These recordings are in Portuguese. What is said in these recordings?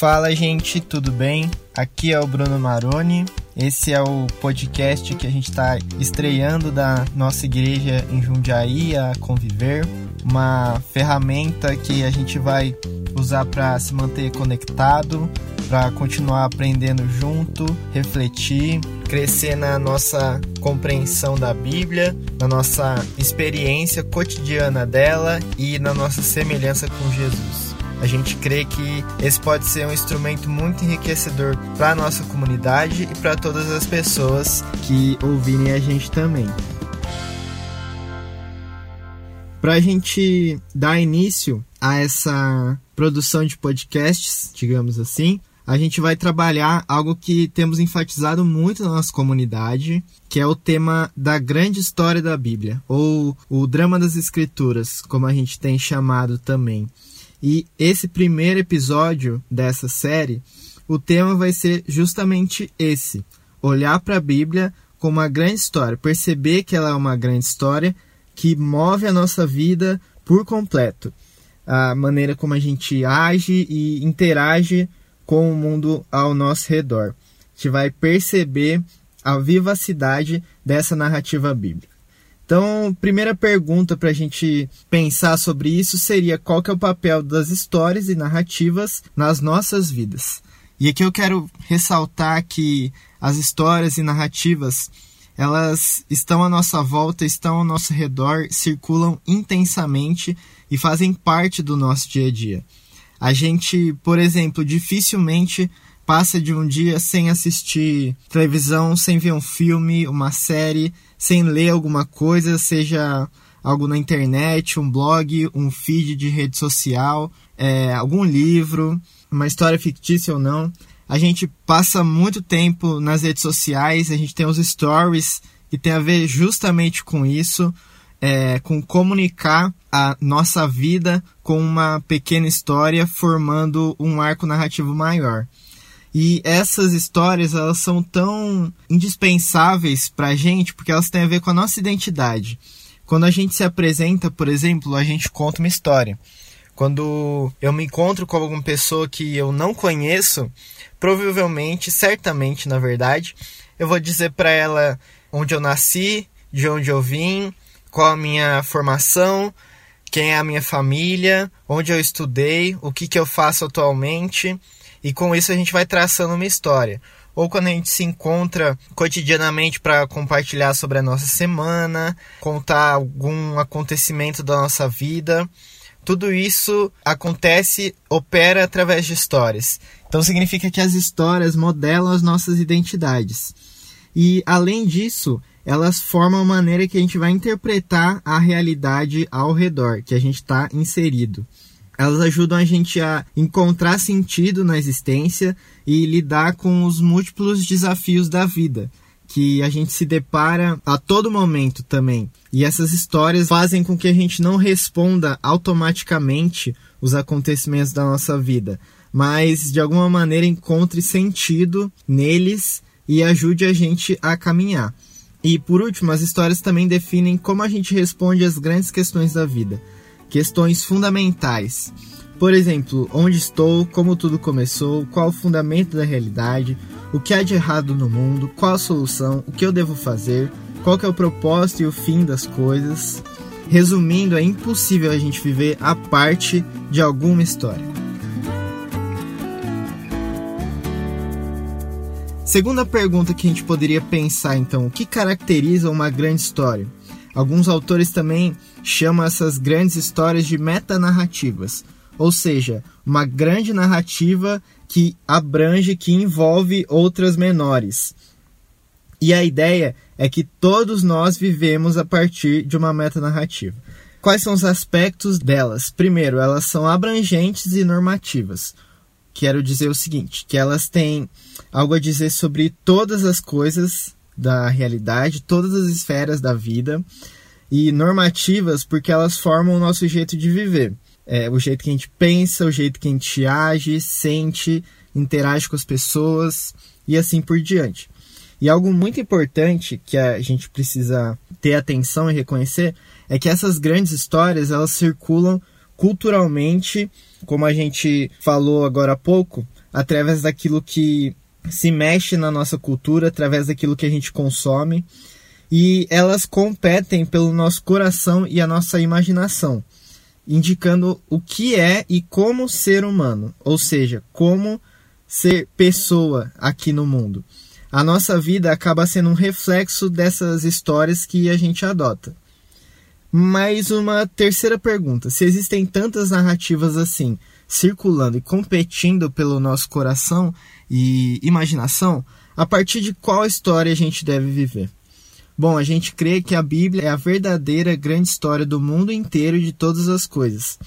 Fala, gente, tudo bem? Aqui é o Bruno Maroni. Esse é o podcast que a gente está estreando da nossa igreja em Jundiaí, a Conviver, uma ferramenta que a gente vai usar para se manter conectado, para continuar aprendendo junto, refletir, crescer na nossa compreensão da Bíblia, na nossa experiência cotidiana dela e na nossa semelhança com Jesus. A gente crê que esse pode ser um instrumento muito enriquecedor para a nossa comunidade e para todas as pessoas que ouvirem a gente também. Para a gente dar início a essa produção de podcasts, digamos assim, a gente vai trabalhar algo que temos enfatizado muito na nossa comunidade, que é o tema da grande história da Bíblia, ou o drama das Escrituras, como a gente tem chamado também. E esse primeiro episódio dessa série, o tema vai ser justamente esse: olhar para a Bíblia como uma grande história, perceber que ela é uma grande história que move a nossa vida por completo. A maneira como a gente age e interage com o mundo ao nosso redor. A gente vai perceber a vivacidade dessa narrativa bíblica. Então, primeira pergunta para a gente pensar sobre isso seria qual que é o papel das histórias e narrativas nas nossas vidas. E aqui eu quero ressaltar que as histórias e narrativas elas estão à nossa volta, estão ao nosso redor, circulam intensamente e fazem parte do nosso dia a dia. A gente, por exemplo, dificilmente passa de um dia sem assistir televisão, sem ver um filme, uma série, sem ler alguma coisa, seja algo na internet, um blog, um feed de rede social, é, algum livro, uma história fictícia ou não. A gente passa muito tempo nas redes sociais, a gente tem os stories que tem a ver justamente com isso, é, com comunicar a nossa vida com uma pequena história formando um arco narrativo maior. E essas histórias, elas são tão indispensáveis para a gente porque elas têm a ver com a nossa identidade. Quando a gente se apresenta, por exemplo, a gente conta uma história. Quando eu me encontro com alguma pessoa que eu não conheço, provavelmente, certamente, na verdade, eu vou dizer para ela onde eu nasci, de onde eu vim, qual a minha formação, quem é a minha família, onde eu estudei, o que, que eu faço atualmente e com isso a gente vai traçando uma história. Ou quando a gente se encontra cotidianamente para compartilhar sobre a nossa semana, contar algum acontecimento da nossa vida. Tudo isso acontece, opera através de histórias. Então significa que as histórias modelam as nossas identidades. E além disso, elas formam a maneira que a gente vai interpretar a realidade ao redor, que a gente está inserido elas ajudam a gente a encontrar sentido na existência e lidar com os múltiplos desafios da vida que a gente se depara a todo momento também. E essas histórias fazem com que a gente não responda automaticamente os acontecimentos da nossa vida, mas de alguma maneira encontre sentido neles e ajude a gente a caminhar. E por último, as histórias também definem como a gente responde às grandes questões da vida questões fundamentais. Por exemplo, onde estou, como tudo começou, qual o fundamento da realidade, o que há de errado no mundo, qual a solução, o que eu devo fazer, qual é o propósito e o fim das coisas. Resumindo, é impossível a gente viver a parte de alguma história. Segunda pergunta que a gente poderia pensar então, o que caracteriza uma grande história? Alguns autores também chamam essas grandes histórias de metanarrativas, ou seja, uma grande narrativa que abrange, que envolve outras menores. E a ideia é que todos nós vivemos a partir de uma metanarrativa. Quais são os aspectos delas? Primeiro, elas são abrangentes e normativas. Quero dizer o seguinte, que elas têm algo a dizer sobre todas as coisas da realidade, todas as esferas da vida e normativas porque elas formam o nosso jeito de viver. É, o jeito que a gente pensa, o jeito que a gente age, sente, interage com as pessoas e assim por diante. E algo muito importante que a gente precisa ter atenção e reconhecer é que essas grandes histórias elas circulam culturalmente, como a gente falou agora há pouco, através daquilo que se mexe na nossa cultura, através daquilo que a gente consome, e elas competem pelo nosso coração e a nossa imaginação, indicando o que é e como ser humano, ou seja, como ser pessoa aqui no mundo. A nossa vida acaba sendo um reflexo dessas histórias que a gente adota. Mais uma terceira pergunta: se existem tantas narrativas assim, circulando e competindo pelo nosso coração e imaginação, a partir de qual história a gente deve viver? Bom, a gente crê que a Bíblia é a verdadeira grande história do mundo inteiro e de todas as coisas.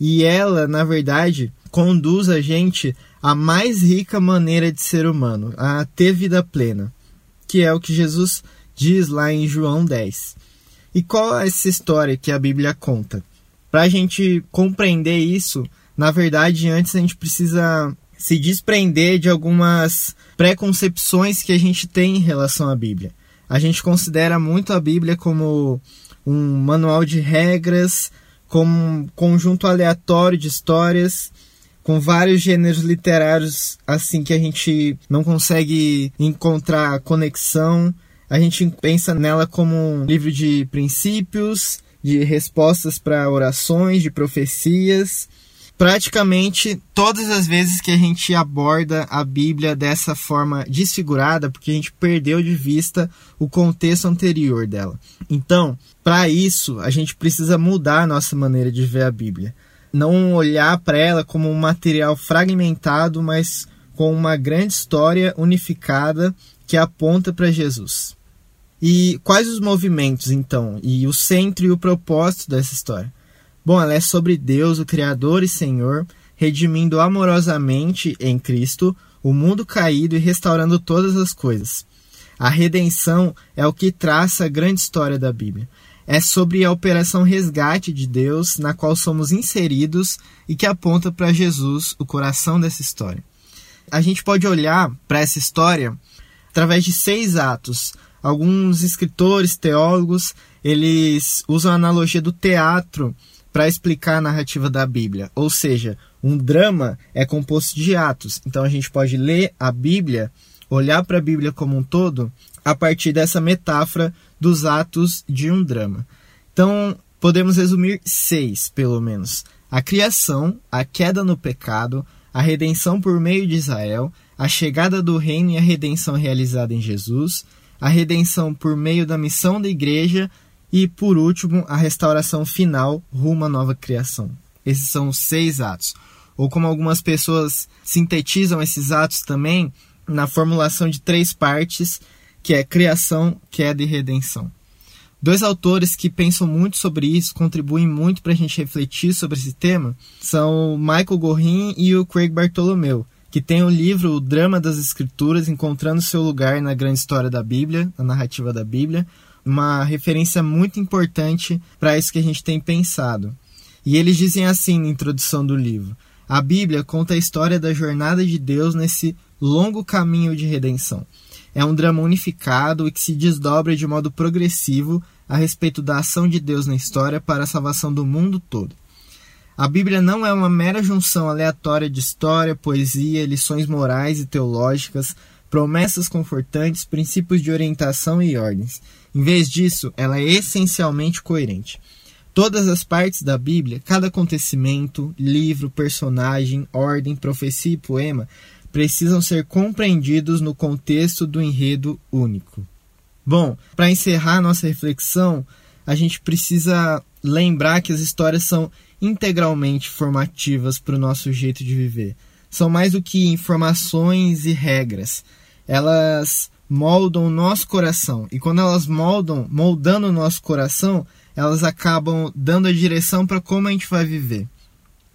E ela, na verdade, conduz a gente à mais rica maneira de ser humano, a ter vida plena, que é o que Jesus diz lá em João 10. E qual é essa história que a Bíblia conta? Para a gente compreender isso, na verdade, antes a gente precisa se desprender de algumas preconcepções que a gente tem em relação à Bíblia. A gente considera muito a Bíblia como um manual de regras, como um conjunto aleatório de histórias, com vários gêneros literários assim que a gente não consegue encontrar conexão a gente pensa nela como um livro de princípios, de respostas para orações, de profecias. Praticamente todas as vezes que a gente aborda a Bíblia dessa forma desfigurada, porque a gente perdeu de vista o contexto anterior dela. Então, para isso, a gente precisa mudar a nossa maneira de ver a Bíblia. Não olhar para ela como um material fragmentado, mas com uma grande história unificada que aponta para Jesus. E quais os movimentos, então, e o centro e o propósito dessa história? Bom, ela é sobre Deus, o Criador e Senhor, redimindo amorosamente em Cristo o mundo caído e restaurando todas as coisas. A redenção é o que traça a grande história da Bíblia. É sobre a operação resgate de Deus, na qual somos inseridos e que aponta para Jesus, o coração dessa história. A gente pode olhar para essa história através de seis atos, alguns escritores, teólogos, eles usam a analogia do teatro para explicar a narrativa da Bíblia. Ou seja, um drama é composto de atos. Então a gente pode ler a Bíblia, olhar para a Bíblia como um todo, a partir dessa metáfora dos atos de um drama. Então podemos resumir seis, pelo menos: a criação, a queda no pecado, a redenção por meio de Israel, a chegada do reino e a redenção realizada em Jesus, a redenção por meio da missão da igreja e, por último, a restauração final rumo à nova criação. Esses são os seis atos. Ou como algumas pessoas sintetizam esses atos também na formulação de três partes, que é criação, queda e redenção. Dois autores que pensam muito sobre isso, contribuem muito para a gente refletir sobre esse tema, são Michael Gorin e o Craig Bartolomeu, que tem o livro O Drama das Escrituras, encontrando seu lugar na grande história da Bíblia, na narrativa da Bíblia, uma referência muito importante para isso que a gente tem pensado. E eles dizem assim na introdução do livro: A Bíblia conta a história da jornada de Deus nesse longo caminho de redenção. É um drama unificado e que se desdobra de modo progressivo a respeito da ação de Deus na história para a salvação do mundo todo. A Bíblia não é uma mera junção aleatória de história, poesia, lições morais e teológicas, promessas confortantes, princípios de orientação e ordens. Em vez disso, ela é essencialmente coerente. Todas as partes da Bíblia, cada acontecimento, livro, personagem, ordem, profecia e poema, precisam ser compreendidos no contexto do enredo único. Bom, para encerrar nossa reflexão, a gente precisa lembrar que as histórias são integralmente formativas para o nosso jeito de viver. São mais do que informações e regras. Elas moldam o nosso coração. E quando elas moldam, moldando o nosso coração, elas acabam dando a direção para como a gente vai viver.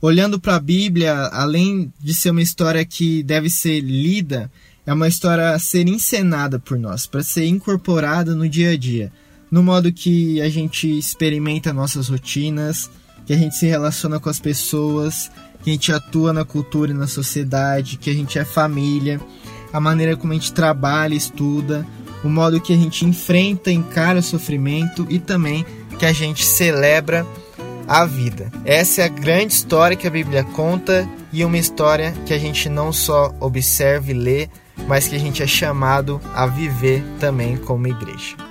Olhando para a Bíblia, além de ser uma história que deve ser lida, é uma história a ser encenada por nós, para ser incorporada no dia a dia, no modo que a gente experimenta nossas rotinas, que a gente se relaciona com as pessoas, que a gente atua na cultura e na sociedade, que a gente é família, a maneira como a gente trabalha, estuda, o modo que a gente enfrenta, encara o sofrimento e também que a gente celebra a vida. Essa é a grande história que a Bíblia conta e uma história que a gente não só observa e lê, mas que a gente é chamado a viver também como igreja.